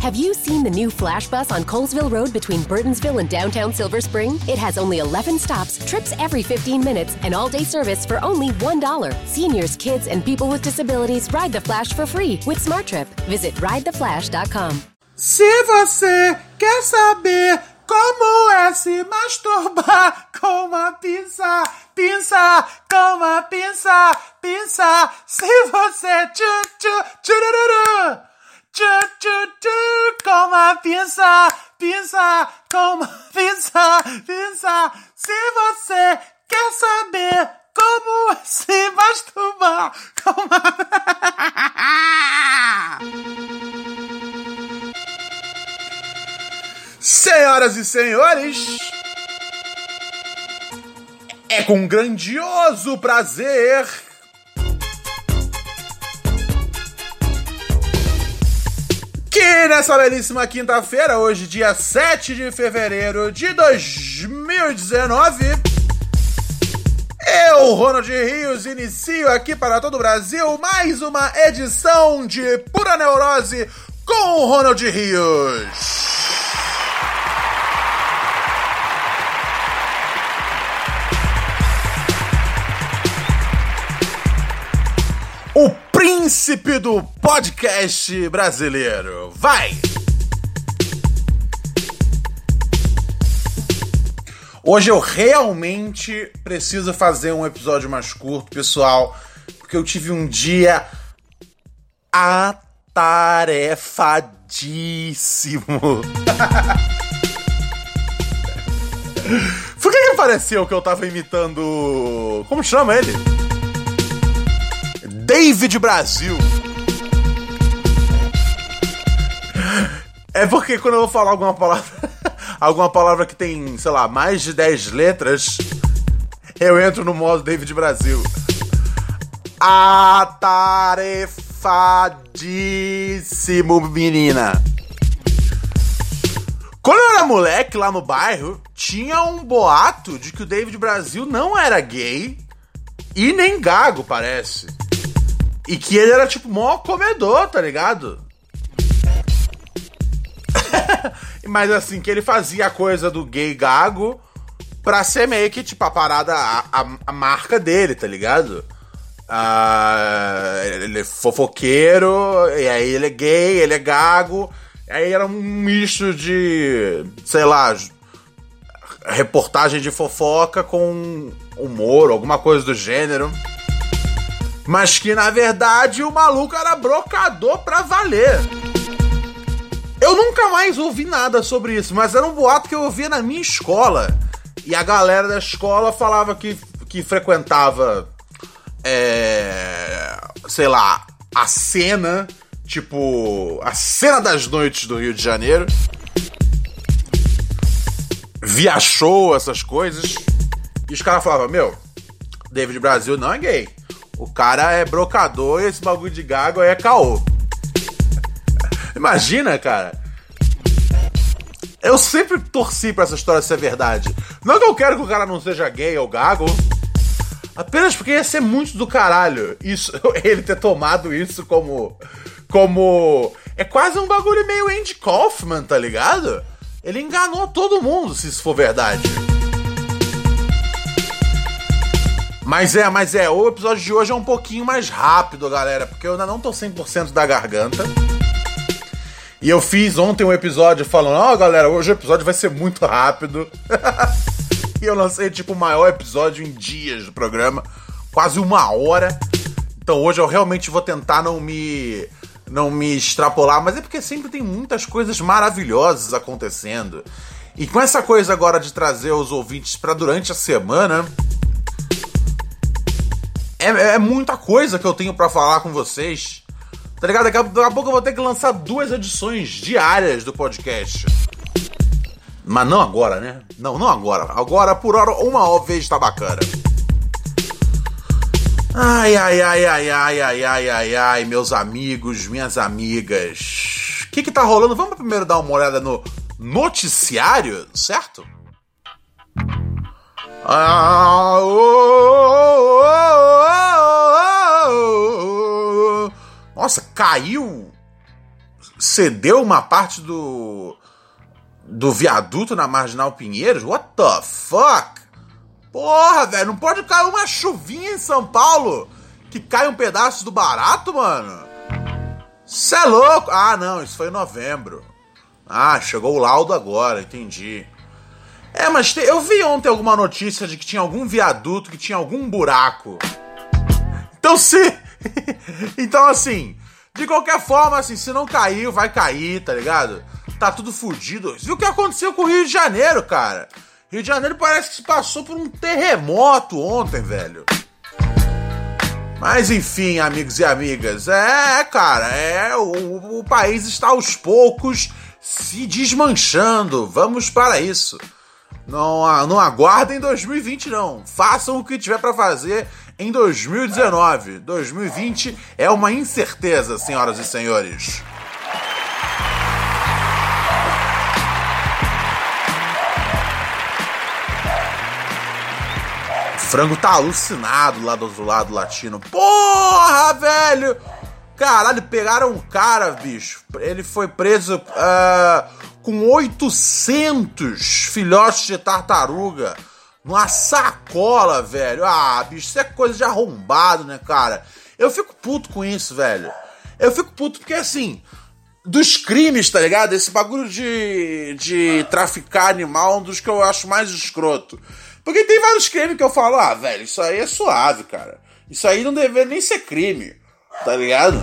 Have you seen the new Flash Bus on Colesville Road between Burtonsville and downtown Silver Spring? It has only 11 stops, trips every 15 minutes, and all day service for only $1. Seniors, kids, and people with disabilities ride the Flash for free with Smart Trip. Visit ridetheflash.com. Se você quer saber como é se masturbar com uma pinça, pinça, com uma pinça, pinça, se você tchu tchu tchurururu, tchu tchu tchu, com uma pinça, pinça, com uma pinça, pinça, se você quer saber como se masturbar com uma... Senhoras e senhores, é com grandioso prazer que nessa belíssima quinta-feira, hoje, dia 7 de fevereiro de 2019, eu, Ronald Rios, inicio aqui para todo o Brasil mais uma edição de Pura Neurose com o Ronald Rios. o príncipe do podcast brasileiro. Vai! Hoje eu realmente preciso fazer um episódio mais curto, pessoal, porque eu tive um dia atarefadíssimo. Por que, que que eu tava imitando. Como chama ele? David Brasil. É porque quando eu vou falar alguma palavra, alguma palavra que tem, sei lá, mais de 10 letras, eu entro no modo David Brasil. Atarefadíssimo, menina. Quando eu era moleque lá no bairro, tinha um boato de que o David Brasil não era gay e nem gago, parece. E que ele era, tipo, mó comedor, tá ligado? Mas assim, que ele fazia a coisa do gay gago pra ser meio que, tipo, a parada, a, a, a marca dele, tá ligado? Ah, ele é fofoqueiro, e aí ele é gay, ele é gago. Aí era um misto de, sei lá, reportagem de fofoca com humor, alguma coisa do gênero. Mas que na verdade o maluco era brocador pra valer. Eu nunca mais ouvi nada sobre isso, mas era um boato que eu ouvia na minha escola. E a galera da escola falava que, que frequentava. É. Sei lá, a cena. Tipo, a cena das noites do Rio de Janeiro. Via show, essas coisas. E os caras falavam: Meu, David Brasil não é gay. O cara é brocador e esse bagulho de gago é caô. Imagina, cara. Eu sempre torci pra essa história ser verdade. Não que eu quero que o cara não seja gay ou gago. Apenas porque ia ser muito do caralho isso, ele ter tomado isso como. Como. É quase um bagulho meio Andy Kaufman, tá ligado? Ele enganou todo mundo, se isso for verdade. Mas é, mas é, o episódio de hoje é um pouquinho mais rápido, galera, porque eu ainda não tô 100% da garganta. E eu fiz ontem um episódio falando, ó, oh, galera, hoje o episódio vai ser muito rápido. e eu lancei, tipo, o maior episódio em dias do programa, quase uma hora. Então hoje eu realmente vou tentar não me não me extrapolar, mas é porque sempre tem muitas coisas maravilhosas acontecendo. E com essa coisa agora de trazer os ouvintes para durante a semana, é, é muita coisa que eu tenho para falar com vocês. Tá ligado? Daqui a, daqui a pouco eu vou ter que lançar duas edições diárias do podcast. Mas não agora, né? Não, não agora. Agora, por hora, uma vez tá bacana. Ai, ai, ai, ai, ai, ai, ai, ai, ai, meus amigos, minhas amigas. O que que tá rolando? Vamos primeiro dar uma olhada no noticiário, certo? Ah, oh, oh, oh, Nossa, caiu cedeu uma parte do do viaduto na Marginal Pinheiros? What the fuck? Porra, velho, não pode cair uma chuvinha em São Paulo que cai um pedaço do barato, mano? Cê é louco? Ah, não, isso foi em novembro. Ah, chegou o laudo agora, entendi. É, mas te, eu vi ontem alguma notícia de que tinha algum viaduto que tinha algum buraco. Então se. então assim, de qualquer forma, assim, se não caiu, vai cair, tá ligado? Tá tudo fudido. Viu o que aconteceu com o Rio de Janeiro, cara? Rio de Janeiro parece que se passou por um terremoto ontem, velho. Mas enfim, amigos e amigas, é, cara, é o, o país está aos poucos se desmanchando. Vamos para isso. Não, não aguardem 2020 não. Façam o que tiver para fazer em 2019. 2020 é uma incerteza, senhoras e senhores. frango tá alucinado lá do lado latino. Porra, velho! Caralho, pegaram um cara, bicho. Ele foi preso uh, com 800 filhotes de tartaruga numa sacola, velho. Ah, bicho, isso é coisa de arrombado, né, cara? Eu fico puto com isso, velho. Eu fico puto porque, assim, dos crimes, tá ligado? Esse bagulho de, de traficar animal é um dos que eu acho mais escroto. Porque tem vários crimes que eu falo, ah, velho, isso aí é suave, cara. Isso aí não deveria nem ser crime, tá ligado?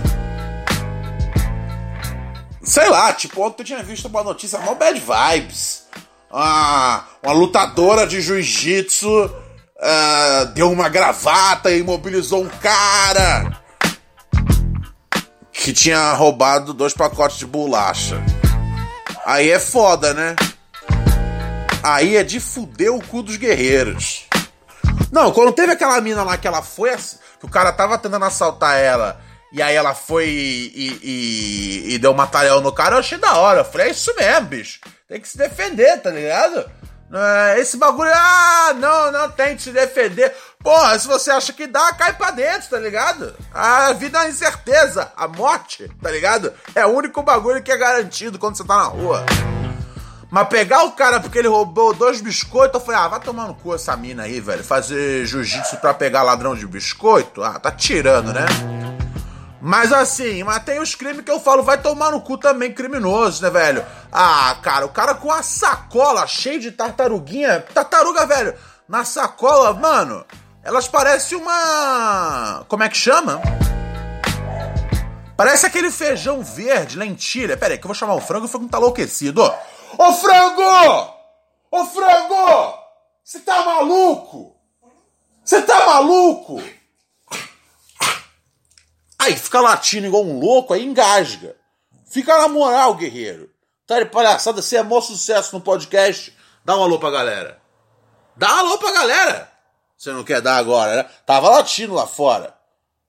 Sei lá, tipo, ontem eu tinha visto uma notícia mó bad vibes. Ah, uma lutadora de jiu-jitsu uh, deu uma gravata e imobilizou um cara que tinha roubado dois pacotes de bolacha. Aí é foda, né? Aí é de fuder o cu dos guerreiros. Não, quando teve aquela mina lá que ela foi. Que o cara tava tentando assaltar ela. E aí ela foi e, e, e deu uma tarefa no cara, eu achei da hora. Eu falei, é isso mesmo, bicho. Tem que se defender, tá ligado? É, esse bagulho, ah, não, não tem que se defender. Porra, se você acha que dá, cai pra dentro, tá ligado? A vida é incerteza, a morte, tá ligado? É o único bagulho que é garantido quando você tá na rua. Mas pegar o cara porque ele roubou dois biscoitos, eu falei, ah, vai tomar no cu essa mina aí, velho. Fazer jiu-jitsu pra pegar ladrão de biscoito? Ah, tá tirando, né? Mas assim, mas tem os crimes que eu falo, vai tomar no cu também criminoso, né, velho? Ah, cara, o cara com a sacola cheia de tartaruguinha. Tartaruga, velho, na sacola, mano, elas parecem uma. Como é que chama? Parece aquele feijão verde, lentilha. Pera aí, que eu vou chamar o frango, o frango tá enlouquecido. Ô frango! Ô frango! Você tá maluco? Você tá maluco? Aí fica latindo igual um louco, aí engasga. Fica na moral, guerreiro. Tá de palhaçada, você é maior sucesso no podcast. Dá um alô pra galera. Dá um alô pra galera. Você não quer dar agora, né? Tava latindo lá fora.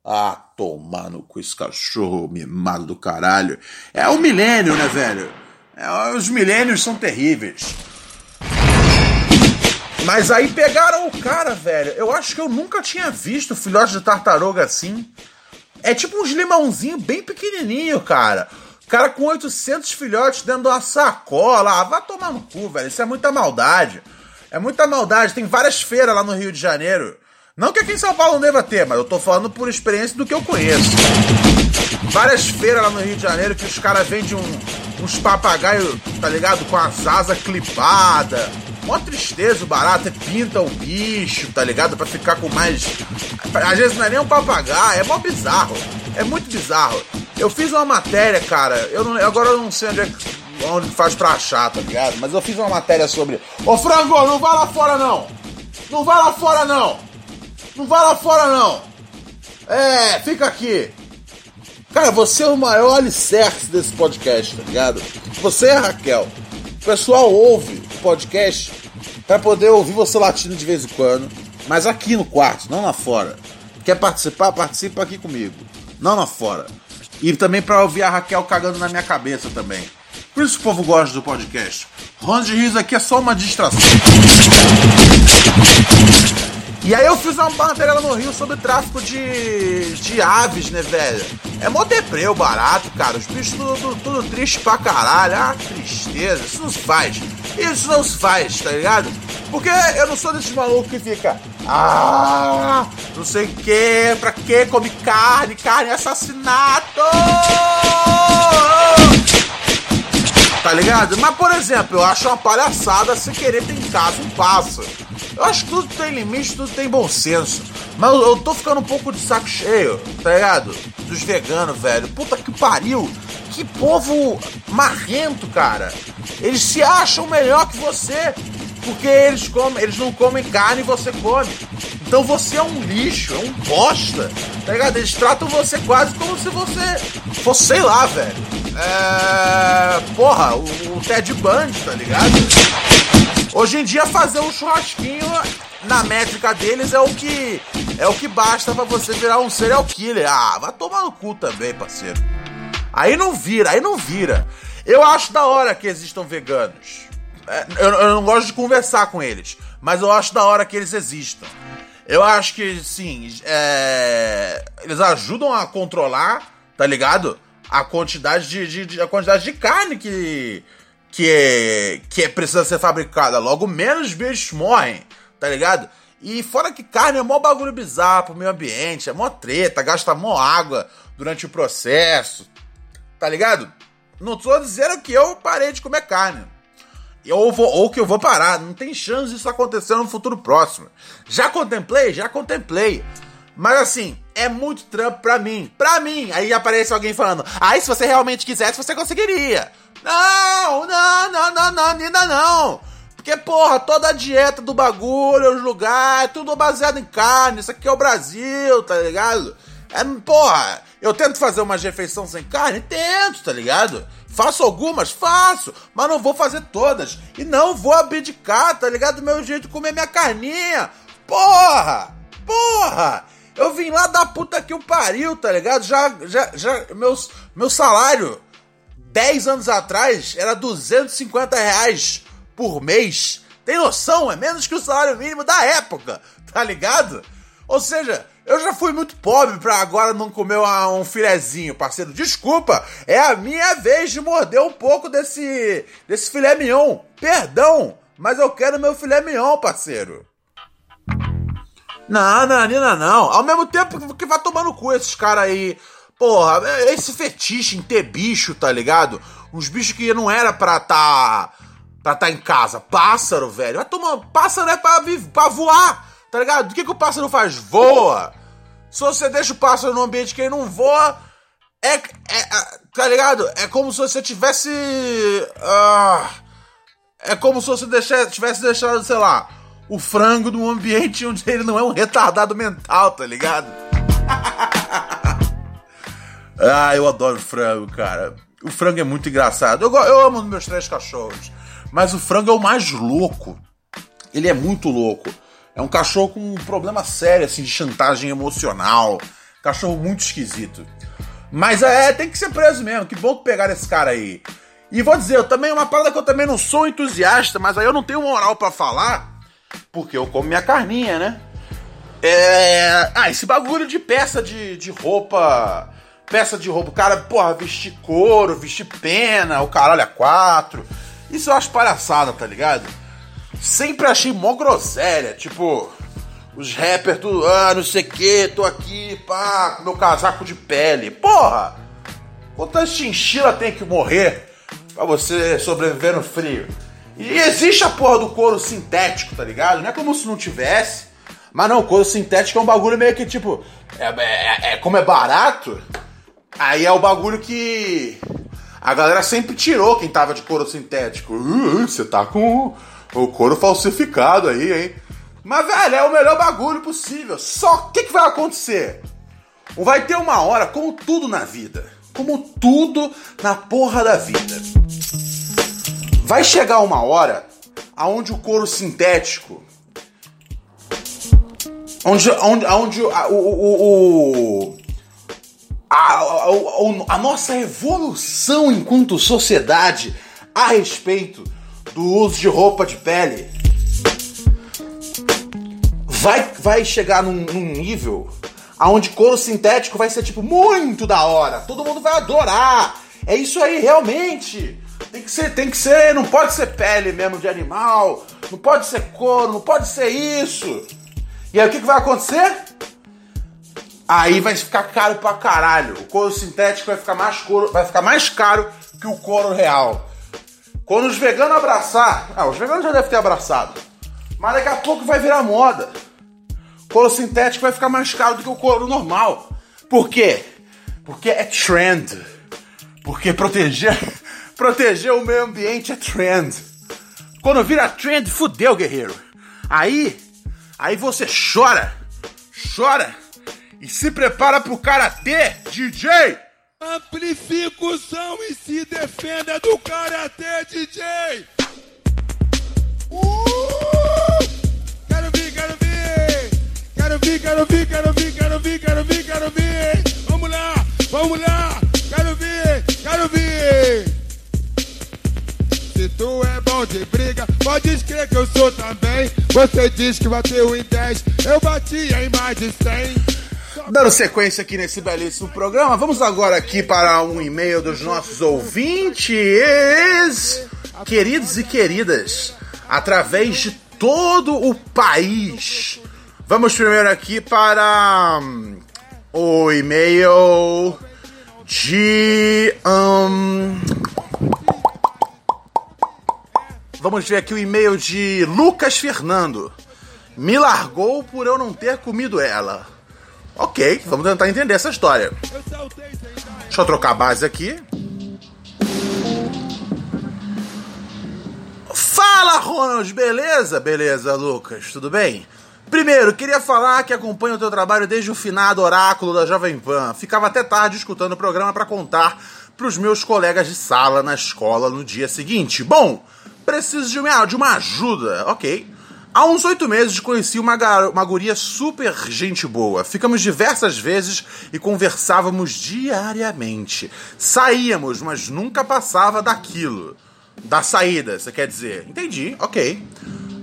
Ah, tomando com esse cachorro mimado do caralho. É o milênio, né, velho? É, os milênios são terríveis. Mas aí pegaram o cara, velho. Eu acho que eu nunca tinha visto filhote de tartaruga assim. É tipo uns limãozinho bem pequenininho, cara. Cara com 800 filhotes dentro de uma sacola. Ah, vai tomar no cu, velho. Isso é muita maldade. É muita maldade. Tem várias feiras lá no Rio de Janeiro. Não que aqui em São Paulo não deva ter, mas eu tô falando por experiência do que eu conheço. Várias feiras lá no Rio de Janeiro que os caras vendem um, uns papagaios, tá ligado? Com as asas clipadas. Mó tristeza o barato, pinta o bicho, tá ligado? Pra ficar com mais. Às vezes não é nem um papagaio, é mó bizarro. É muito bizarro. Eu fiz uma matéria, cara. Eu não, agora eu não sei onde, é, onde faz pra achar, tá ligado? Mas eu fiz uma matéria sobre. Ô frango, não vai lá fora não! Não vai lá fora não! Não vai lá fora não! É, fica aqui! Cara, você é o maior alicerce desse podcast, tá ligado? Você é Raquel. O pessoal ouve podcast para poder ouvir você latindo de vez em quando, mas aqui no quarto, não lá fora. Quer participar? Participa aqui comigo, não lá fora. E também para ouvir a Raquel cagando na minha cabeça também. Por isso o povo gosta do podcast. Ronda riso aqui é só uma distração. E aí eu fiz uma matéria lá no Rio sobre tráfico de, de aves, né, velho? É mó deprê barato, cara. Os bichos tudo, tudo, tudo triste pra caralho. Ah, tristeza. Isso não se faz. Isso não se faz, tá ligado? Porque eu não sou desses malucos que fica. Ah, não sei o que, pra que come carne? Carne é assassinato! Tá ligado? Mas, por exemplo, eu acho uma palhaçada se querer ter em casa um pássaro. Eu acho que tudo tem limite, tudo tem bom senso. Mas eu, eu tô ficando um pouco de saco cheio, tá ligado? Dos veganos, velho. Puta que pariu. Que povo marrento, cara. Eles se acham melhor que você. Porque eles, comem, eles não comem carne e você come. Então você é um lixo, é um bosta. Tá ligado? Eles tratam você quase como se você fosse, sei lá, velho. É. Porra, o, o Ted Bundy, tá ligado? Hoje em dia fazer um churrasquinho na métrica deles é o que é o que basta para você virar um serial killer. Ah, vai tomar no cu também, parceiro. Aí não vira, aí não vira. Eu acho da hora que existam veganos. É, eu, eu não gosto de conversar com eles, mas eu acho da hora que eles existam. Eu acho que, sim, é, eles ajudam a controlar, tá ligado? A quantidade de, de, de, a quantidade de carne que, que, é, que é, precisa ser fabricada. Logo, menos bichos morrem, tá ligado? E fora que carne é mó bagulho bizarro pro meio ambiente, é mó treta, gasta mó água durante o processo, tá ligado? Não tô dizendo que eu parei de comer carne. Ou, vou, ou que eu vou parar. Não tem chance disso acontecer no futuro próximo. Já contemplei? Já contemplei. Mas assim, é muito trampo pra mim. Pra mim! Aí aparece alguém falando: Aí, ah, se você realmente quisesse, você conseguiria. Não, não, não, não, não, ainda não. Porque, porra, toda a dieta do bagulho, os lugares, tudo baseado em carne. Isso aqui é o Brasil, tá ligado? É, porra, eu tento fazer uma refeição sem carne? Tento, tá ligado? Faço algumas? Faço, mas não vou fazer todas. E não vou abdicar, tá ligado? Do meu jeito de comer minha carninha. Porra! Porra! Eu vim lá da puta que o pariu, tá ligado? Já, já, já, meus, meu salário 10 anos atrás era 250 reais por mês. Tem noção? É menos que o salário mínimo da época, tá ligado? Ou seja, eu já fui muito pobre pra agora não comer um filezinho, parceiro. Desculpa, é a minha vez de morder um pouco desse, desse filé mignon. Perdão, mas eu quero meu filé mignon, parceiro. Não, não, Nina, não. Ao mesmo tempo que vai tomar no cu esses caras aí. Porra, esse fetiche em ter bicho, tá ligado? Uns bichos que não era pra tá. pra tá em casa. Pássaro, velho. Vai tomar. Pássaro é pra, pra voar, tá ligado? O que, que o pássaro faz? Voa. Se você deixa o pássaro no ambiente que ele não voa, é, é, é tá ligado? É como se você tivesse. Uh, é como se você deixasse, tivesse deixado, sei lá, o frango num ambiente onde ele não é um retardado mental, tá ligado? ah, eu adoro frango, cara. O frango é muito engraçado. Eu, eu amo meus três cachorros. Mas o frango é o mais louco. Ele é muito louco. É um cachorro com um problema sério, assim, de chantagem emocional. Cachorro muito esquisito. Mas é, tem que ser preso mesmo. Que bom que pegar esse cara aí. E vou dizer, eu também, uma parada que eu também não sou entusiasta, mas aí eu não tenho moral para falar, porque eu como minha carninha, né? É. Ah, esse bagulho de peça de, de roupa. Peça de roupa. O cara, porra, vestir couro, vestir pena, o caralho a quatro. Isso eu acho palhaçada, tá ligado? Sempre achei mó groselha. Tipo, os rappers, tudo, ah, não sei o que, tô aqui, pá, com meu casaco de pele. Porra! Quantas chinchila tem que morrer pra você sobreviver no frio? E existe a porra do couro sintético, tá ligado? Não é como se não tivesse. Mas não, couro sintético é um bagulho meio que tipo. É, é, é como é barato, aí é o bagulho que. A galera sempre tirou quem tava de couro sintético. Uh, você tá com o couro falsificado aí, hein? Mas, velho, é o melhor bagulho possível. Só o que, que vai acontecer? Vai ter uma hora, como tudo na vida, como tudo na porra da vida. Vai chegar uma hora aonde o couro sintético. Onde, onde, onde o, o, o a, a, a, a nossa evolução enquanto sociedade a respeito do uso de roupa de pele vai, vai chegar num, num nível aonde couro sintético vai ser tipo muito da hora. Todo mundo vai adorar. É isso aí, realmente. Tem que ser, tem que ser, não pode ser pele mesmo de animal, não pode ser couro, não pode ser isso. E aí o que, que vai acontecer? Aí vai ficar caro pra caralho. O couro sintético vai ficar mais couro, vai ficar mais caro que o couro real. Quando os veganos abraçar, ah, os veganos já devem ter abraçado. Mas daqui a pouco vai virar moda. Couro sintético vai ficar mais caro do que o couro normal. Por quê? Porque é trend. Porque proteger, proteger o meio ambiente é trend. Quando vira trend, fudeu, guerreiro. Aí, aí você chora, chora e se prepara pro karatê, DJ. Amplifica o som e se defenda do karatê, DJ. Uh! Quero vir, quero vir. Quero vir, quero vir, quero vir, quero vir, quero vir, quero vir. Vamos lá, vamos lá. Quero vir, quero vir. Se tu é bom de briga, pode crer que eu sou também. Você diz que bateu em 10, eu bati em mais de 100. Dando sequência aqui nesse belíssimo programa, vamos agora aqui para um e-mail dos nossos ouvintes, queridos e queridas, através de todo o país. Vamos primeiro aqui para hum, o e-mail de. hum, vamos ver aqui o e-mail de Lucas Fernando. Me largou por eu não ter comido ela. Ok, vamos tentar entender essa história. Deixa eu trocar a base aqui. Fala, Ronald, beleza? Beleza, Lucas, tudo bem? Primeiro, queria falar que acompanho o teu trabalho desde o finado oráculo da Jovem Pan. Ficava até tarde escutando o programa para contar pros meus colegas de sala na escola no dia seguinte. Bom, preciso de uma, de uma ajuda, ok? Há uns oito meses conheci uma, gar- uma guria super gente boa. Ficamos diversas vezes e conversávamos diariamente. Saíamos, mas nunca passava daquilo. Da saída, você quer dizer? Entendi, ok.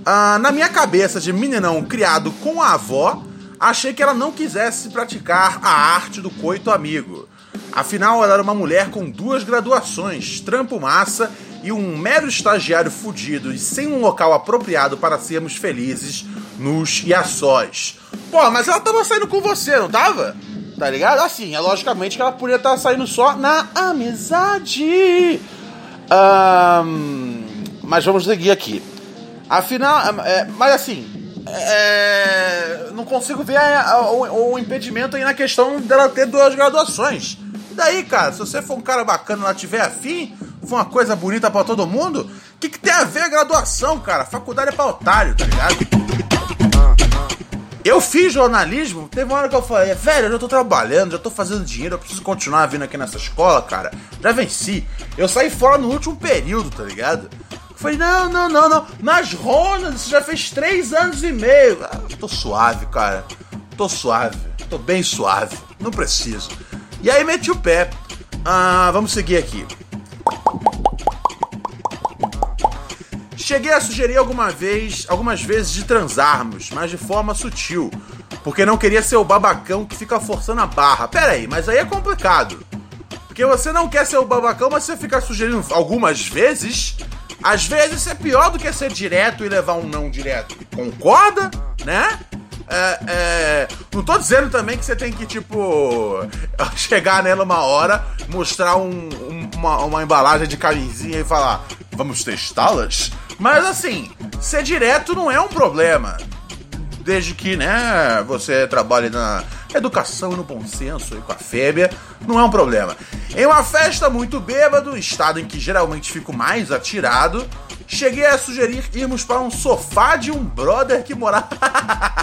Ah, na minha cabeça de meninão criado com a avó, achei que ela não quisesse praticar a arte do coito amigo. Afinal, ela era uma mulher com duas graduações, trampo massa e um mero estagiário fudido e sem um local apropriado para sermos felizes nos e a sós. Pô, mas ela tava saindo com você, não tava? Tá ligado? Assim, é logicamente que ela podia estar saindo só na amizade. Ahn, mas vamos seguir aqui. Afinal, é, mas assim, é, não consigo ver a- o, o impedimento aí na questão dela ter duas graduações. Daí, cara, se você for um cara bacana ela tiver afim, for uma coisa bonita pra todo mundo, o que, que tem a ver a graduação, cara? Faculdade é pra otário, tá ligado? Eu fiz jornalismo, teve uma hora que eu falei, velho, eu já tô trabalhando, já tô fazendo dinheiro, eu preciso continuar vindo aqui nessa escola, cara. Já venci. Eu saí fora no último período, tá ligado? Falei, não, não, não, não. Nas Ronas, você já fez três anos e meio. Ah, tô suave, cara. Tô suave. Tô bem suave. Não preciso. E aí meti o pé. Ah, vamos seguir aqui. Cheguei a sugerir alguma vez, algumas vezes de transarmos, mas de forma sutil. Porque não queria ser o babacão que fica forçando a barra. Pera aí, mas aí é complicado. Porque você não quer ser o babacão, mas você fica sugerindo algumas vezes. Às vezes é pior do que ser direto e levar um não direto. Concorda? Né? É, é, não tô dizendo também que você tem que, tipo, chegar nela uma hora, mostrar um- um- uma, uma embalagem de camisinha e falar, vamos testá-las? Mas assim, ser direto não é um problema. Desde que, né, você trabalhe na educação e no bom senso e com a fêmea, não é um problema. Em uma festa muito bêbado, estado em que geralmente fico mais atirado, cheguei a sugerir irmos para um sofá de um brother que morava.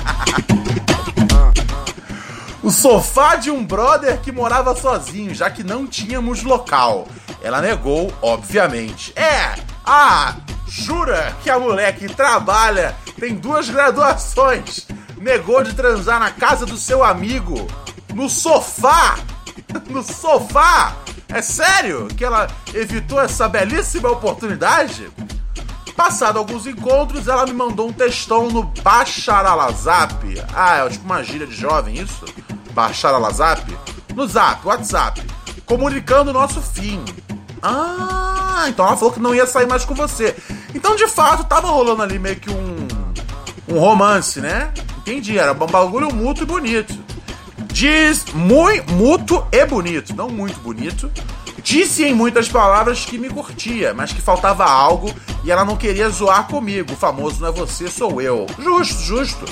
o sofá de um brother que morava sozinho, já que não tínhamos local. Ela negou, obviamente. É, ah, jura que a mulher que trabalha, tem duas graduações, negou de transar na casa do seu amigo, no sofá? No sofá? É sério que ela evitou essa belíssima oportunidade? Passado alguns encontros, ela me mandou um textão no Bacharalazap. Ah, é tipo uma gíria de jovem, isso? Bacharalazap? No Zap, WhatsApp. Comunicando o nosso fim. Ah, então ela falou que não ia sair mais com você. Então, de fato, tava rolando ali meio que um. Um romance, né? Entendi, era um bagulho mútuo e bonito. Diz muito, mútuo e bonito, não muito bonito. Disse em muitas palavras que me curtia, mas que faltava algo e ela não queria zoar comigo. O famoso não é você, sou eu. Justo, justo.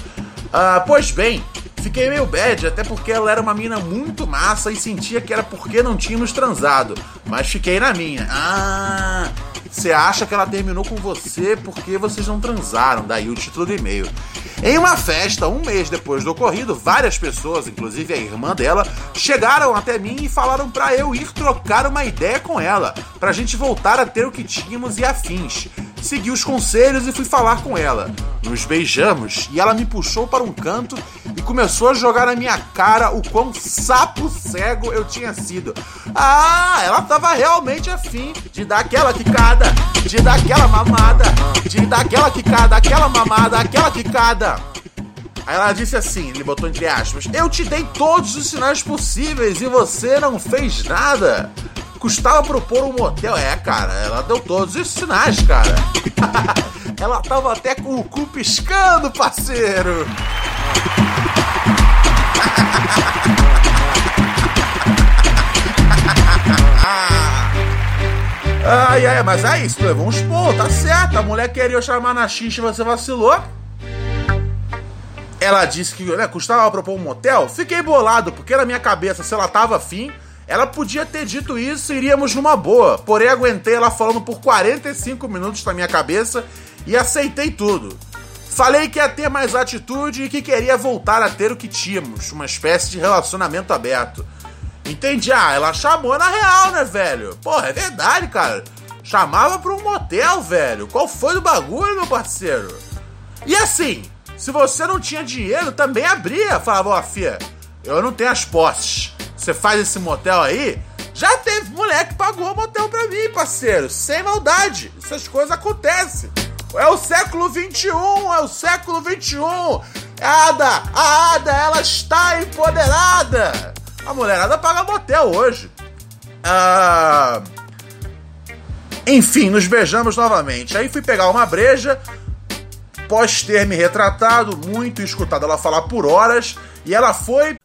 Ah, pois bem, fiquei meio bad, até porque ela era uma mina muito massa e sentia que era porque não tínhamos transado. Mas fiquei na minha. Ah, você acha que ela terminou com você porque vocês não transaram? Daí o título do e-mail. Em uma festa, um mês depois do ocorrido, várias pessoas, inclusive a irmã dela, chegaram até mim e falaram para eu ir trocar uma ideia com ela, pra gente voltar a ter o que tínhamos e afins. Segui os conselhos e fui falar com ela. Nos beijamos e ela me puxou para um canto e começou a jogar na minha cara o quão sapo cego eu tinha sido. Ah, ela tava realmente afim de dar aquela quicada, de dar aquela mamada, de dar aquela quicada, aquela mamada, aquela quicada. Aí ela disse assim, ele botou entre aspas: Eu te dei todos os sinais possíveis e você não fez nada. Custava propor um motel. É, cara, ela deu todos os sinais, cara. ela tava até com o cu piscando, parceiro. Ai, ai, mas é isso, levou uns pô, tá certo. A mulher queria chamar na xixi e você vacilou. Ela disse que né, custava propor um motel. Fiquei bolado, porque na minha cabeça, se ela tava afim, ela podia ter dito isso e iríamos numa boa. Porém, aguentei ela falando por 45 minutos na minha cabeça e aceitei tudo. Falei que ia ter mais atitude e que queria voltar a ter o que tínhamos, uma espécie de relacionamento aberto. Entendi. Ah, ela chamou na real, né, velho? Porra, é verdade, cara. Chamava pra um motel, velho. Qual foi o bagulho, meu parceiro? E assim, se você não tinha dinheiro, também abria. Falava, ó, oh, fia, eu não tenho as posses. Você faz esse motel aí? Já teve moleque que pagou motel pra mim, parceiro. Sem maldade. Essas coisas acontecem. É o século 21, é o século 21. A Ada, a Ada, ela está empoderada. A mulherada paga motel hoje. Ah... Enfim, nos beijamos novamente. Aí fui pegar uma breja, pós ter me retratado muito e escutado ela falar por horas, e ela foi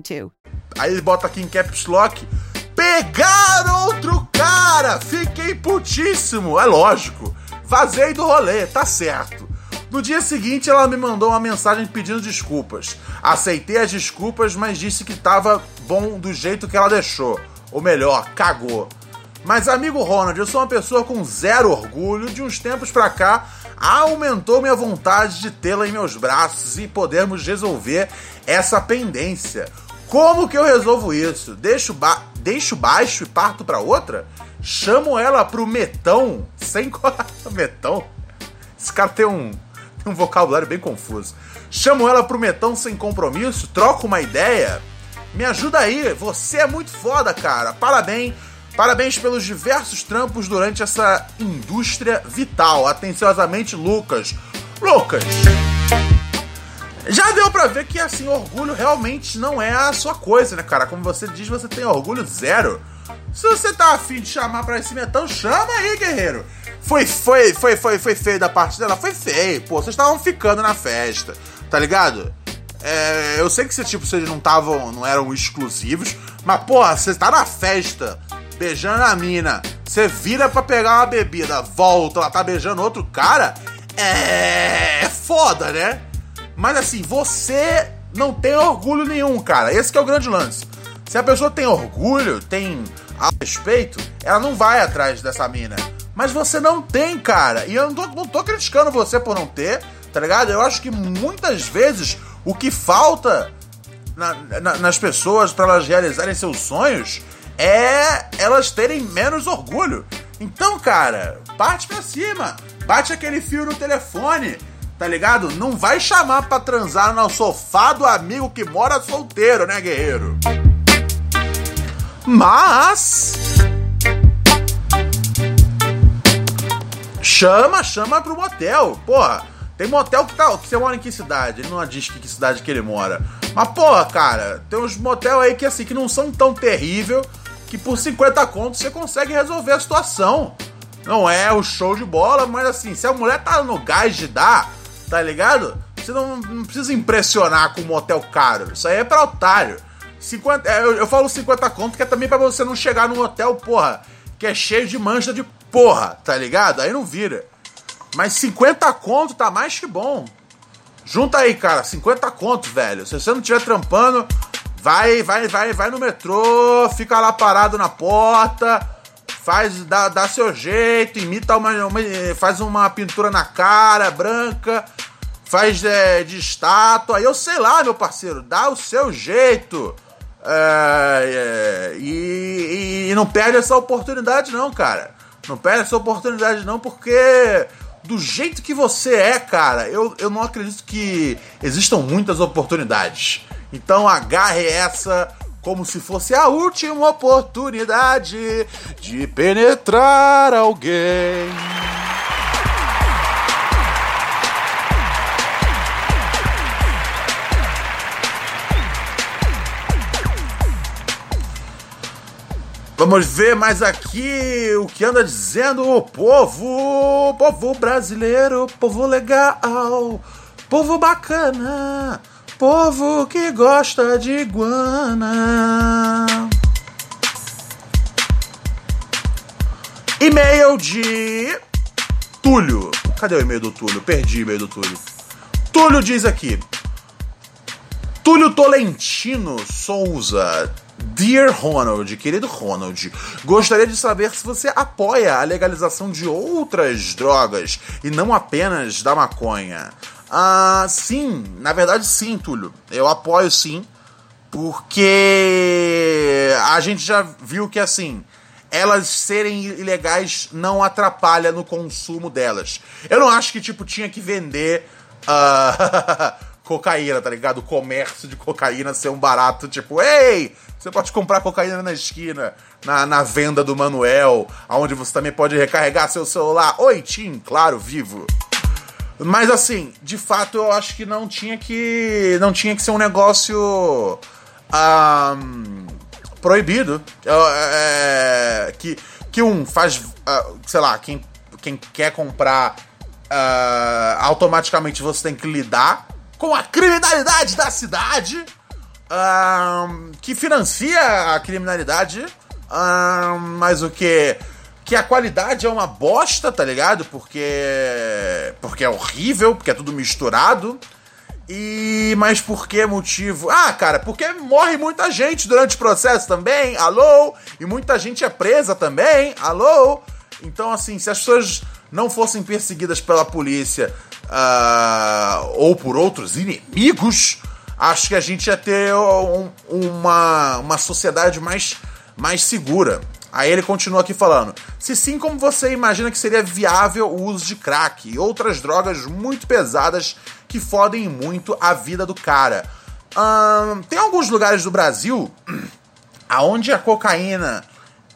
323232. Aí ele bota aqui em caps lock. Pegar outro cara! Fiquei putíssimo! É lógico. Vazei do rolê, tá certo. No dia seguinte, ela me mandou uma mensagem pedindo desculpas. Aceitei as desculpas, mas disse que tava bom do jeito que ela deixou. Ou melhor, cagou. Mas, amigo Ronald, eu sou uma pessoa com zero orgulho. De uns tempos pra cá, aumentou minha vontade de tê-la em meus braços e podermos resolver essa pendência. Como que eu resolvo isso? Deixo, ba deixo baixo e parto para outra? Chamo ela pro metão sem. Metão? Esse cara tem um, tem um vocabulário bem confuso. Chamo ela pro metão sem compromisso, troco uma ideia. Me ajuda aí, você é muito foda, cara. Parabéns. Parabéns pelos diversos trampos durante essa indústria vital. Atenciosamente, Lucas. Lucas, já deu pra ver que, assim, orgulho realmente não é a sua coisa, né, cara? Como você diz, você tem orgulho zero. Se você tá afim de chamar pra esse metão, chama aí, guerreiro. Foi, foi, foi, foi, foi feio da parte dela? Foi feio. Pô, vocês estavam ficando na festa, tá ligado? É, eu sei que esse tipo, vocês não estavam, não eram exclusivos, mas, porra, você tá na festa, beijando a mina, você vira pra pegar uma bebida, volta, ela tá beijando outro cara, é, é foda, né? Mas assim, você não tem orgulho nenhum, cara. Esse é o grande lance. Se a pessoa tem orgulho, tem respeito, ela não vai atrás dessa mina. Mas você não tem, cara. E eu não tô, não tô criticando você por não ter, tá ligado? Eu acho que muitas vezes o que falta na, na, nas pessoas para elas realizarem seus sonhos é elas terem menos orgulho. Então, cara, parte pra cima. Bate aquele fio no telefone, tá ligado? Não vai chamar pra transar no sofá do amigo que mora solteiro, né, guerreiro? Mas. Chama, chama pro motel. Porra, tem motel que tá. Você mora em que cidade? Ele não diz que, que cidade que ele mora. Mas, porra, cara, tem uns motel aí que assim, que não são tão terrível que por 50 contos você consegue resolver a situação. Não é o show de bola, mas assim, se a mulher tá no gás de dar, tá ligado? Você não, não precisa impressionar com um motel caro. Isso aí é pra otário. 50, é, eu, eu falo 50 conto, que é também pra você não chegar num hotel, porra, que é cheio de mancha de porra, tá ligado? Aí não vira. Mas 50 conto tá mais que bom. Junta aí, cara, 50 conto, velho. Se você não estiver trampando, vai, vai, vai, vai no metrô, fica lá parado na porta, faz, dá, dá seu jeito, imita uma, uma, faz uma pintura na cara, branca, faz é, de estátua, eu sei lá, meu parceiro, dá o seu jeito. É, é, e, e não perde essa oportunidade, não, cara. Não perde essa oportunidade, não, porque do jeito que você é, cara, eu, eu não acredito que existam muitas oportunidades. Então agarre essa como se fosse a última oportunidade de penetrar alguém. Vamos ver mais aqui o que anda dizendo o povo, povo brasileiro, povo legal, povo bacana, povo que gosta de iguana. E-mail de Túlio. Cadê o e-mail do Túlio? Perdi o e-mail do Túlio. Túlio diz aqui: Túlio Tolentino Souza Dear Ronald, querido Ronald, gostaria de saber se você apoia a legalização de outras drogas e não apenas da maconha. Ah, sim, na verdade sim, Túlio. Eu apoio sim, porque a gente já viu que assim, elas serem ilegais não atrapalha no consumo delas. Eu não acho que tipo tinha que vender uh, cocaína, tá ligado? O comércio de cocaína ser um barato, tipo, ei, você pode comprar cocaína na esquina, na, na venda do Manuel, aonde você também pode recarregar seu celular. Oi, Tim, claro, vivo. Mas assim, de fato eu acho que não tinha que. Não tinha que ser um negócio. Um, proibido. É, que, que um faz. Uh, sei lá, quem, quem quer comprar. Uh, automaticamente você tem que lidar com a criminalidade da cidade que financia a criminalidade, mas o que que a qualidade é uma bosta, tá ligado? Porque porque é horrível, porque é tudo misturado. E mas por que motivo? Ah, cara, porque morre muita gente durante o processo também. Alô? E muita gente é presa também. Alô? Então assim, se as pessoas não fossem perseguidas pela polícia uh, ou por outros inimigos, acho que a gente ia ter um, uma, uma sociedade mais, mais segura. Aí ele continua aqui falando: se sim, como você imagina que seria viável o uso de crack e outras drogas muito pesadas que fodem muito a vida do cara? Ahn, tem alguns lugares do Brasil aonde a cocaína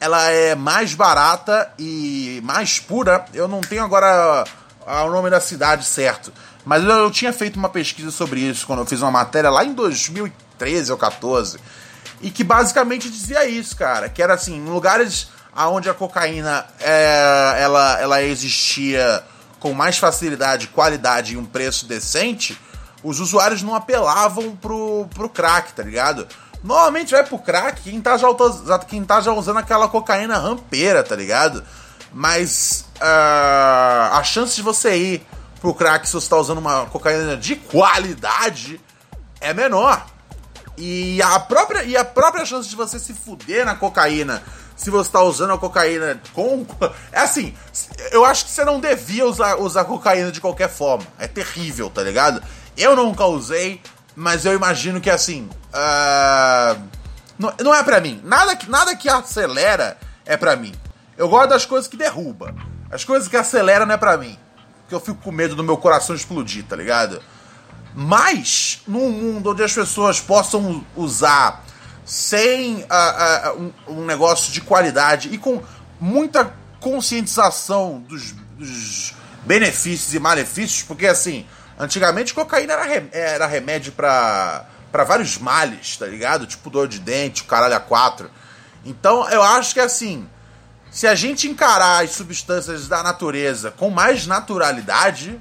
ela é mais barata e mais pura. Eu não tenho agora ah, o nome da cidade certo, mas eu, eu tinha feito uma pesquisa sobre isso quando eu fiz uma matéria lá em 2013 ou 14 e que basicamente dizia isso, cara, que era assim, em lugares aonde a cocaína é, ela, ela existia com mais facilidade, qualidade e um preço decente, os usuários não apelavam pro, pro crack, tá ligado? Normalmente vai pro crack quem tá já, quem tá já usando aquela cocaína rampeira, tá ligado? Mas ah, a chance de você ir pro crack se você tá usando uma cocaína de qualidade é menor. E a própria, e a própria chance de você se fuder na cocaína se você tá usando a cocaína com. É assim, eu acho que você não devia usar, usar cocaína de qualquer forma. É terrível, tá ligado? Eu nunca usei, mas eu imagino que assim. ah, não, não é pra mim. Nada que, nada que acelera é pra mim. Eu gosto das coisas que derruba. As coisas que aceleram não é pra mim. Porque eu fico com medo do meu coração explodir, tá ligado? Mas, num mundo onde as pessoas possam usar sem ah, ah, um, um negócio de qualidade e com muita conscientização dos, dos benefícios e malefícios, porque assim, antigamente cocaína era, era remédio pra pra vários males, tá ligado? Tipo dor de dente, caralho a quatro. Então eu acho que assim, se a gente encarar as substâncias da natureza com mais naturalidade,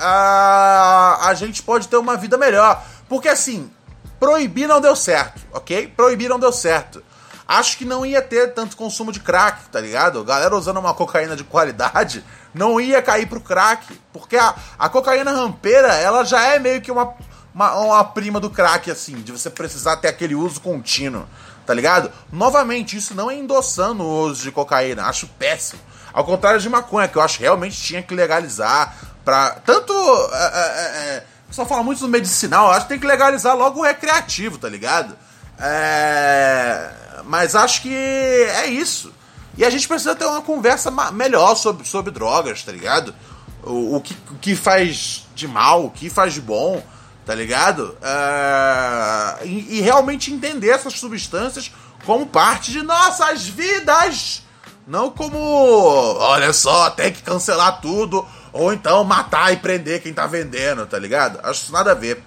a, a gente pode ter uma vida melhor. Porque assim, proibir não deu certo, ok? Proibir não deu certo. Acho que não ia ter tanto consumo de crack, tá ligado? Galera usando uma cocaína de qualidade não ia cair pro crack. Porque a, a cocaína rampeira, ela já é meio que uma, uma, uma prima do crack, assim, de você precisar ter aquele uso contínuo, tá ligado? Novamente, isso não é endossando o uso de cocaína, acho péssimo. Ao contrário de maconha, que eu acho que realmente tinha que legalizar pra. Tanto. É, é, é, o pessoal fala muito no medicinal, acho que tem que legalizar logo o recreativo, tá ligado? É, mas acho que é isso. E a gente precisa ter uma conversa melhor sobre, sobre drogas, tá ligado? O, o que, o que faz de mal, o que faz de bom, tá ligado? É, e, e realmente entender essas substâncias como parte de nossas vidas. Não como, olha só, tem que cancelar tudo, ou então matar e prender quem tá vendendo, tá ligado? Acho isso nada a ver.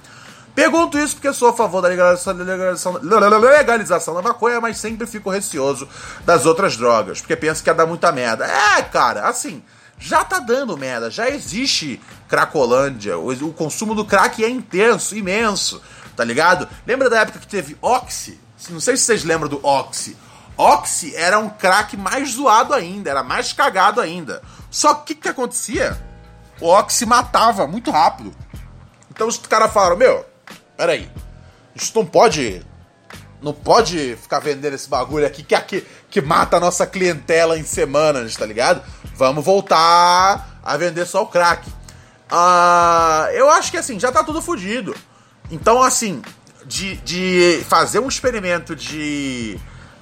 Pergunto isso porque sou a favor da legalização, legalização, legalização da maconha, mas sempre fico receoso das outras drogas, porque penso que ia dar muita merda. É, cara, assim, já tá dando merda, já existe Cracolândia, o, o consumo do crack é intenso, imenso, tá ligado? Lembra da época que teve Oxy? Não sei se vocês lembram do Oxy. Oxy era um crack mais zoado ainda, era mais cagado ainda. Só que o que, que acontecia? O Oxy matava muito rápido. Então os caras falaram, meu, peraí, isso não pode. Não pode ficar vendendo esse bagulho aqui que, que, que mata a nossa clientela em semanas, tá ligado? Vamos voltar a vender só o crack. Ah, eu acho que assim, já tá tudo fodido. Então, assim, de, de fazer um experimento de,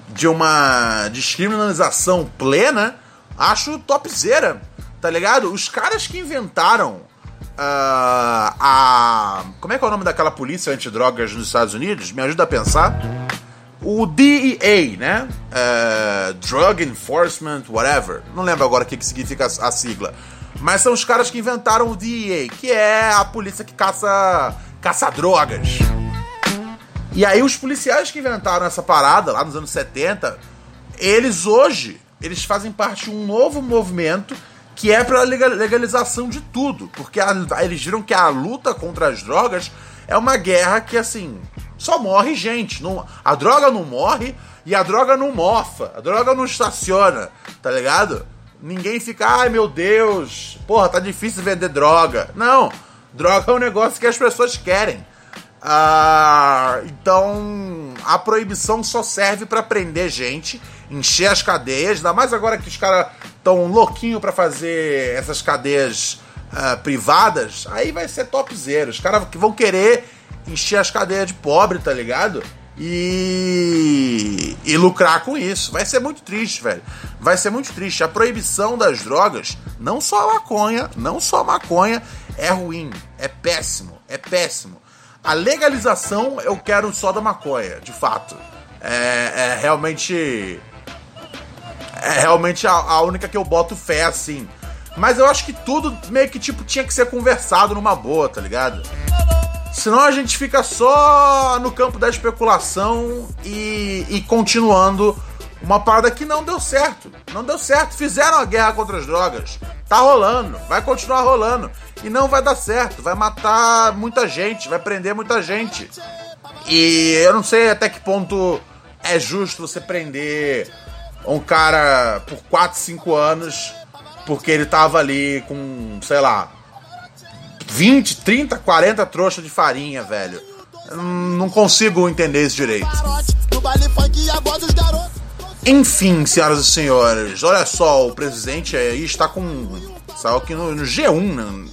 de uma descriminalização plena, acho topzera, tá ligado? Os caras que inventaram ah, a. Como é que é o nome daquela polícia antidrogas nos Estados Unidos? Me ajuda a pensar. O DEA, né? Eh, Drug Enforcement, whatever. Não lembro agora o que, que significa a sigla. Mas são os caras que inventaram o DEA, que é a polícia que caça, caça drogas. E aí os policiais que inventaram essa parada lá nos anos 70, eles hoje, eles fazem parte de um novo movimento que é para legalização de tudo, porque a- eles viram que a luta contra as drogas é uma guerra que assim, só morre gente, não, a droga não morre e a droga não mofa, a droga não estaciona, tá ligado? Ninguém fica, ai meu Deus, porra, tá difícil vender droga. Não, droga é um negócio que as pessoas querem. Ah, então a proibição só serve pra prender gente, encher as cadeias, ainda mais agora que os caras tão louquinho pra fazer essas cadeias ah, privadas, aí vai ser topzera. Os caras que vão querer encher as cadeias de pobre, tá ligado? e, e lucrar com isso. Vai ser muito triste, velho. Vai ser muito triste. A proibição das drogas, não só a maconha, não só a maconha, é ruim, é péssimo, é péssimo. A legalização eu quero só da maconha, de fato. É, é realmente. É realmente a, a única que eu boto fé assim. Mas eu acho que tudo meio que tipo tinha que ser conversado numa boa, tá ligado? Senão a gente fica só no campo da especulação e, e continuando uma parada que não deu certo. Não deu certo. Fizeram a guerra contra as drogas. Tá rolando. Vai continuar rolando. E não vai dar certo. Vai matar muita gente. Vai prender muita gente. E eu não sei até que ponto é justo você prender um cara por 4, 5 anos porque ele tava ali com, sei lá, 20, 30, 40 trouxas de farinha, velho. Não consigo entender isso direito. Enfim, senhoras e senhores, olha só, o presidente aí está com. Saiu aqui no, no G1, né?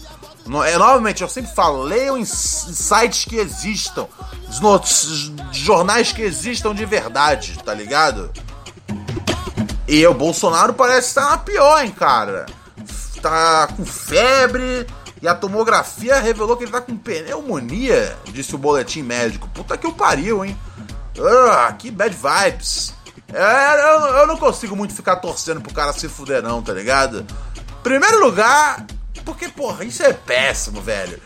No, é, novamente, eu sempre falo, leiam em sites que existam, jornais que existam de verdade, tá ligado? E o Bolsonaro parece estar na pior, hein, cara. Tá com febre, e a tomografia revelou que ele tá com pneumonia, disse o boletim médico. Puta que o pariu, hein? Ah, que bad vibes. É, eu, eu, não consigo muito ficar torcendo pro cara se fuder, não, tá ligado? Primeiro lugar, porque, porra, isso é péssimo, velho.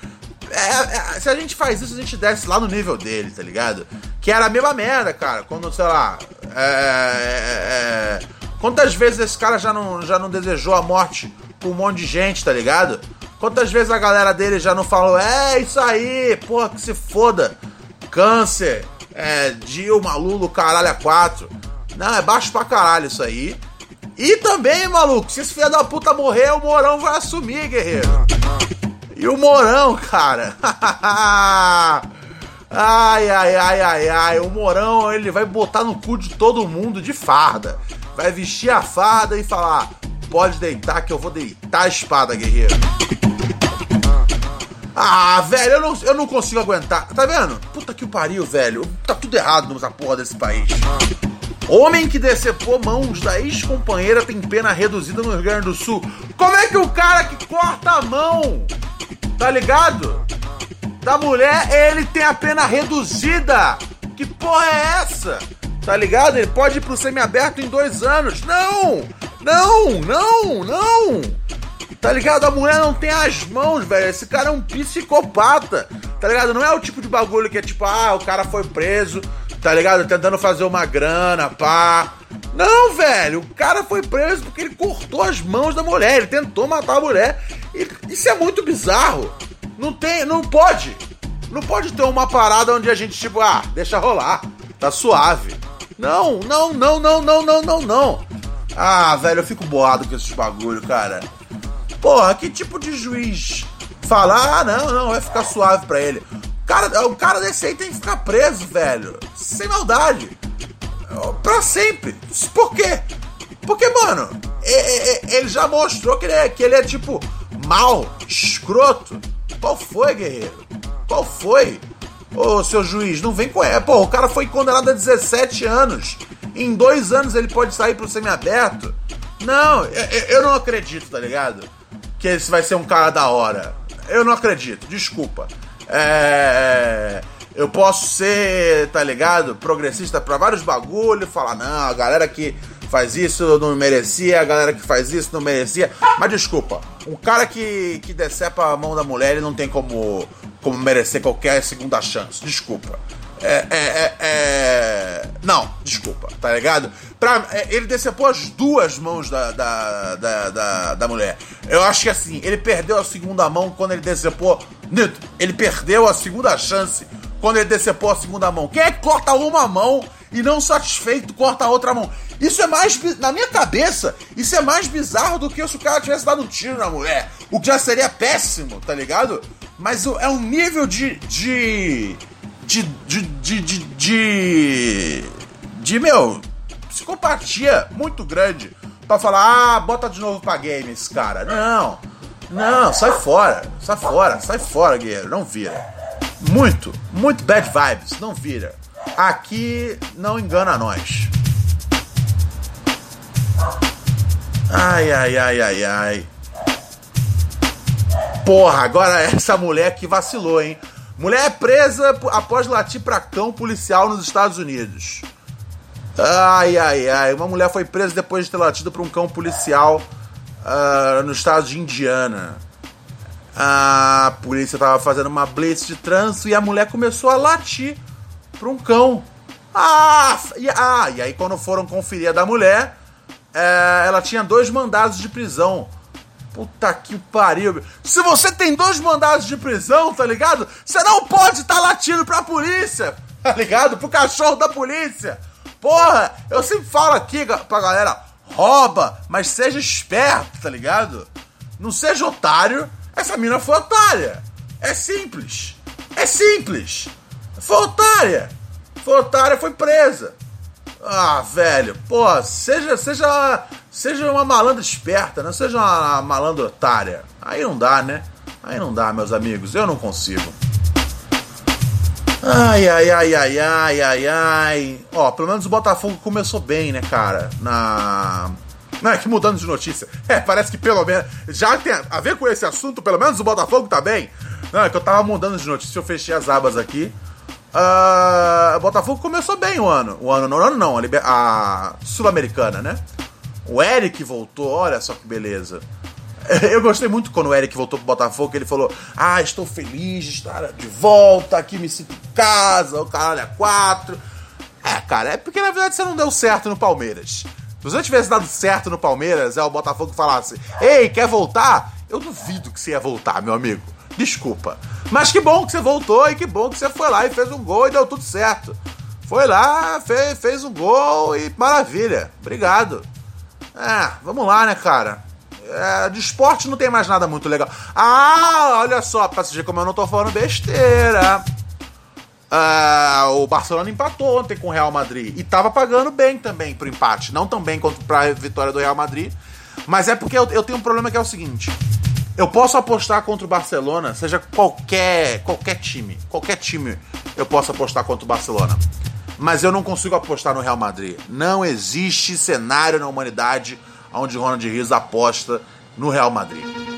É, é, se a gente faz isso, a gente desce lá no nível dele, tá ligado? Que era a mesma merda, cara. Quando, sei lá. É, é, é quantas vezes esse cara já não, já não desejou a morte pra um monte de gente, tá ligado? Quantas vezes a galera dele já não falou, é isso aí, porra, que se foda. Câncer, é, Dilma, Lula, caralho, a quatro. Não, é baixo pra caralho isso aí. E também, maluco, se esse filho da puta morrer, o Morão vai assumir, guerreiro. E o Morão, cara. ai, ai, ai, ai, ai. O Morão, ele vai botar no cu de todo mundo de farda. Vai vestir a farda e falar: pode deitar que eu vou deitar a espada, guerreiro. Ah, velho, eu não, eu não consigo aguentar. Tá vendo? Puta que pariu, velho. Tá tudo errado nessa porra desse país. Homem que decepou mãos da ex-companheira tem pena reduzida no Rio Grande do Sul. Como é que o cara que corta a mão, tá ligado? Da mulher, ele tem a pena reduzida. Que porra é essa? Tá ligado? Ele pode ir pro semiaberto em dois anos. Não! Não! Não! Não! Tá ligado? A mulher não tem as mãos, velho. Esse cara é um psicopata. Tá ligado? Não é o tipo de bagulho que é tipo, ah, o cara foi preso, tá ligado? Tentando fazer uma grana, pá. Não, velho. O cara foi preso porque ele cortou as mãos da mulher. Ele tentou matar a mulher. E isso é muito bizarro. Não tem, não pode. Não pode ter uma parada onde a gente, tipo, ah, deixa rolar. Tá suave. Não, não, não, não, não, não, não, não. Ah, velho, eu fico boado com esses bagulho, cara. Porra, que tipo de juiz fala, ah, não, não, vai ficar suave pra ele. Cara, o cara desse aí tem que ficar preso, velho. Sem maldade. Pra sempre. Por quê? Porque, mano, ele já mostrou que ele é, que ele é tipo mal, escroto. Qual foi, guerreiro? Qual foi? Ô, seu juiz, não vem com. É, pô, o cara foi condenado a 17 anos. Em dois anos ele pode sair pro semiaberto. Não, eu, eu não acredito, tá ligado? que esse vai ser um cara da hora. Eu não acredito, desculpa. É. Eu posso ser, tá ligado? Progressista pra vários bagulho, falar, não, a galera que faz isso não merecia, a galera que faz isso não merecia. Mas desculpa, um cara que, que decepa a mão da mulher, ele não tem como, como merecer qualquer segunda chance. Desculpa. É, é, é, é, Não, desculpa, tá ligado? Pra, é, ele decepou as duas mãos da, da, da, da, da mulher. Eu acho que assim, ele perdeu a segunda mão quando ele decepou. Ele perdeu a segunda chance quando ele decepou a segunda mão. Quem é que corta uma mão e não satisfeito corta a outra mão? Isso é mais. Na minha cabeça, isso é mais bizarro do que se o cara tivesse dado um tiro na mulher. O que já seria péssimo, tá ligado? Mas é um nível de. de de, de, de, de, de, de meu, psicopatia muito grande pra falar, ah, bota de novo pra games, cara. Não, não, sai fora, sai fora, sai fora, guerreiro, não vira. Muito, muito bad vibes, não vira. aqui não engana nós. Ai, ai, ai, ai, ai. Porra, agora essa mulher que vacilou, hein? Mulher é presa após latir pra cão policial nos Estados Unidos. Ai, ai, ai. Uma mulher foi presa depois de ter latido pra um cão policial uh, no estado de Indiana. A polícia tava fazendo uma blitz de trânsito e a mulher começou a latir pra um cão. Ah, e, ah, e aí quando foram conferir a da mulher, é, ela tinha dois mandados de prisão. Puta que pariu. Se você tem dois mandados de prisão, tá ligado? Você não pode estar tá latindo pra polícia, tá ligado? Pro cachorro da polícia. Porra, eu sempre falo aqui pra galera, rouba, mas seja esperto, tá ligado? Não seja otário. Essa mina foi otária. É simples. É simples. Foi otária. Foi otária, foi presa. Ah, velho, pô, seja, seja, seja uma malandra esperta, não seja uma malandra otária. Aí não dá, né? Aí não dá, meus amigos, eu não consigo. Ai, ai, ai, ai, ai, ai, ai. Ó, pelo menos o Botafogo começou bem, né, cara? Na. Não, é que mudando de notícia. É, parece que pelo menos. Já tem a ver com esse assunto, pelo menos o Botafogo tá bem. Não, é que eu tava mudando de notícia, eu fechei as abas aqui. Uh, Botafogo começou bem o ano. O ano, não, o ano não, a, a Sul-Americana, né? O Eric voltou, olha só que beleza. Eu gostei muito quando o Eric voltou pro Botafogo, ele falou: Ah, estou feliz de estar de volta, aqui me sinto em casa, o caralho é quatro. É, cara, é porque na verdade você não deu certo no Palmeiras. Se você tivesse dado certo no Palmeiras, é o Botafogo falasse: Ei, quer voltar? Eu duvido que você ia voltar, meu amigo. Desculpa. Mas que bom que você voltou e que bom que você foi lá e fez um gol e deu tudo certo. Foi lá, fez, fez um gol e maravilha. Obrigado. É, vamos lá, né, cara? É, de esporte não tem mais nada muito legal. Ah, olha só, pra você ver como eu não tô falando besteira. Ah, o Barcelona empatou ontem com o Real Madrid e tava pagando bem também pro empate. Não tão bem quanto pra vitória do Real Madrid. Mas é porque eu, eu tenho um problema que é o seguinte: eu posso apostar contra o Barcelona, seja qualquer qualquer time, qualquer time eu posso apostar contra o Barcelona. Mas eu não consigo apostar no Real Madrid. Não existe cenário na humanidade onde Ronald Rios aposta no Real Madrid.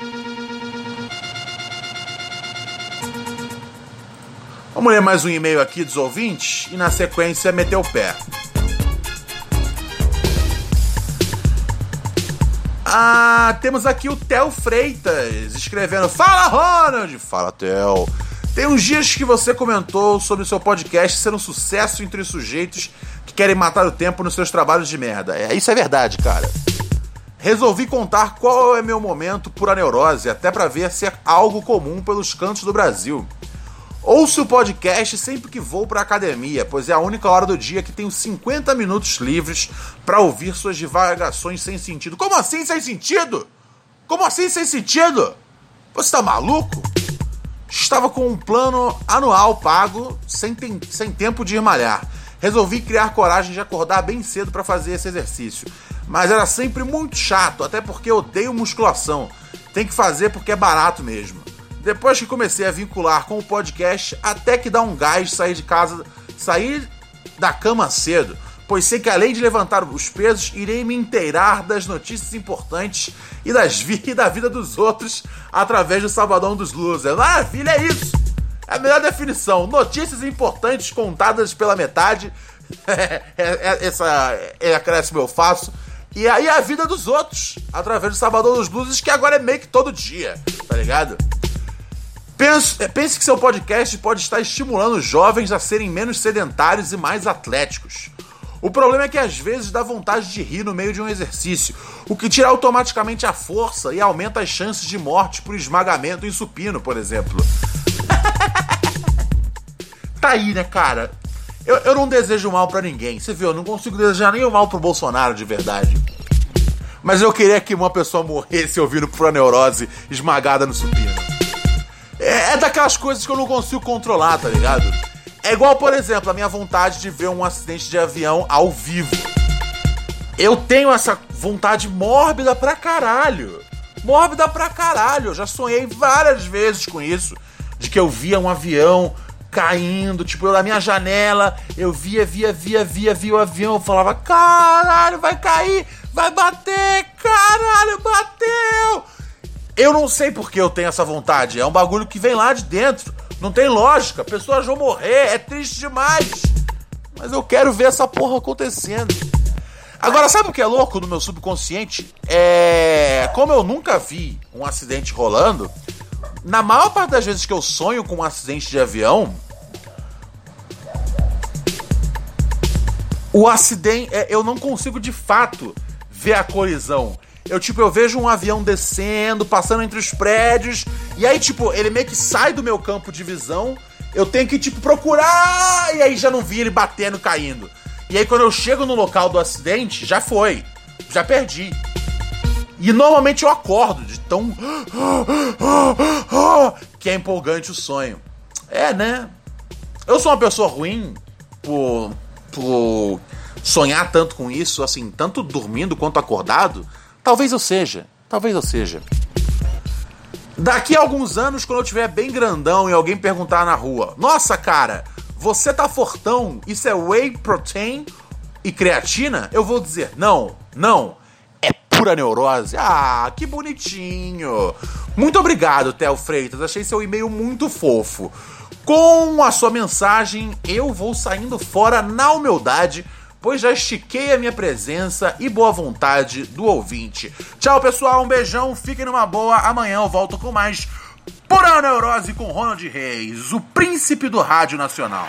Vamos ler mais um e-mail aqui dos ouvintes e na sequência meter o pé. Ah, temos aqui o Theo Freitas escrevendo: Fala Ronald! Fala Theo. Tem uns dias que você comentou sobre o seu podcast ser um sucesso entre os sujeitos que querem matar o tempo nos seus trabalhos de merda. É, isso é verdade, cara. Resolvi contar qual é meu momento por a neurose, até para ver se é algo comum pelos cantos do Brasil. Ouço o podcast sempre que vou para academia, pois é a única hora do dia que tenho 50 minutos livres para ouvir suas divagações sem sentido. Como assim sem sentido? Como assim sem sentido? Você tá maluco? Estava com um plano anual pago sem, tem, sem tempo de ir malhar. Resolvi criar coragem de acordar bem cedo para fazer esse exercício. Mas era sempre muito chato, até porque odeio musculação. Tem que fazer porque é barato mesmo. Depois que comecei a vincular com o podcast, até que dá um gás sair de casa, sair da cama cedo, pois sei que além de levantar os pesos, irei me inteirar das notícias importantes e, das vi e da vida dos outros através do Sabadão dos Losers. Maravilha, é isso! É a melhor definição. Notícias importantes contadas pela metade. é, é, essa é acréscimo eu faço. E aí a vida dos outros, através do Sabadão dos Losers, que agora é meio que todo dia, tá ligado? Pense, é, pense que seu podcast pode estar estimulando jovens a serem menos sedentários e mais atléticos. O problema é que às vezes dá vontade de rir no meio de um exercício, o que tira automaticamente a força e aumenta as chances de morte por esmagamento em supino, por exemplo. tá aí, né, cara? Eu, eu não desejo mal para ninguém. Você viu, eu não consigo desejar o mal pro Bolsonaro de verdade. Mas eu queria que uma pessoa morresse ouvindo neurose esmagada no supino. É, é daquelas coisas que eu não consigo controlar, tá ligado? É igual, por exemplo, a minha vontade de ver um acidente de avião ao vivo. Eu tenho essa vontade mórbida pra caralho. Mórbida pra caralho. Eu já sonhei várias vezes com isso. De que eu via um avião caindo, tipo, eu da minha janela, eu via, via, via, via, via o avião, eu falava, caralho, vai cair, vai bater, caralho, bateu! Eu não sei porque eu tenho essa vontade, é um bagulho que vem lá de dentro, não tem lógica, pessoas vão morrer, é triste demais. Mas eu quero ver essa porra acontecendo. Agora, sabe o que é louco no meu subconsciente? É. Como eu nunca vi um acidente rolando, na maior parte das vezes que eu sonho com um acidente de avião, o acidente. É, eu não consigo de fato ver a colisão. Eu, tipo, eu vejo um avião descendo, passando entre os prédios, e aí, tipo, ele meio que sai do meu campo de visão. Eu tenho que, tipo, procurar, e aí já não vi ele batendo, caindo. E aí, quando eu chego no local do acidente, já foi. Já perdi. E normalmente eu acordo de tão. que é empolgante o sonho. É, né? Eu sou uma pessoa ruim por, por sonhar tanto com isso, assim, tanto dormindo quanto acordado. Talvez eu seja. Talvez eu seja. Daqui a alguns anos, quando eu tiver bem grandão e alguém perguntar na rua: Nossa, cara, você tá fortão? Isso é whey protein e creatina? Eu vou dizer: Não, não pura neurose. Ah, que bonitinho. Muito obrigado, Theo Freitas. Achei seu e-mail muito fofo. Com a sua mensagem, eu vou saindo fora na humildade, pois já estiquei a minha presença e boa vontade do ouvinte. Tchau, pessoal. Um beijão. Fiquem numa boa. Amanhã eu volto com mais Pura Neurose com Ronald Reis, o príncipe do rádio nacional.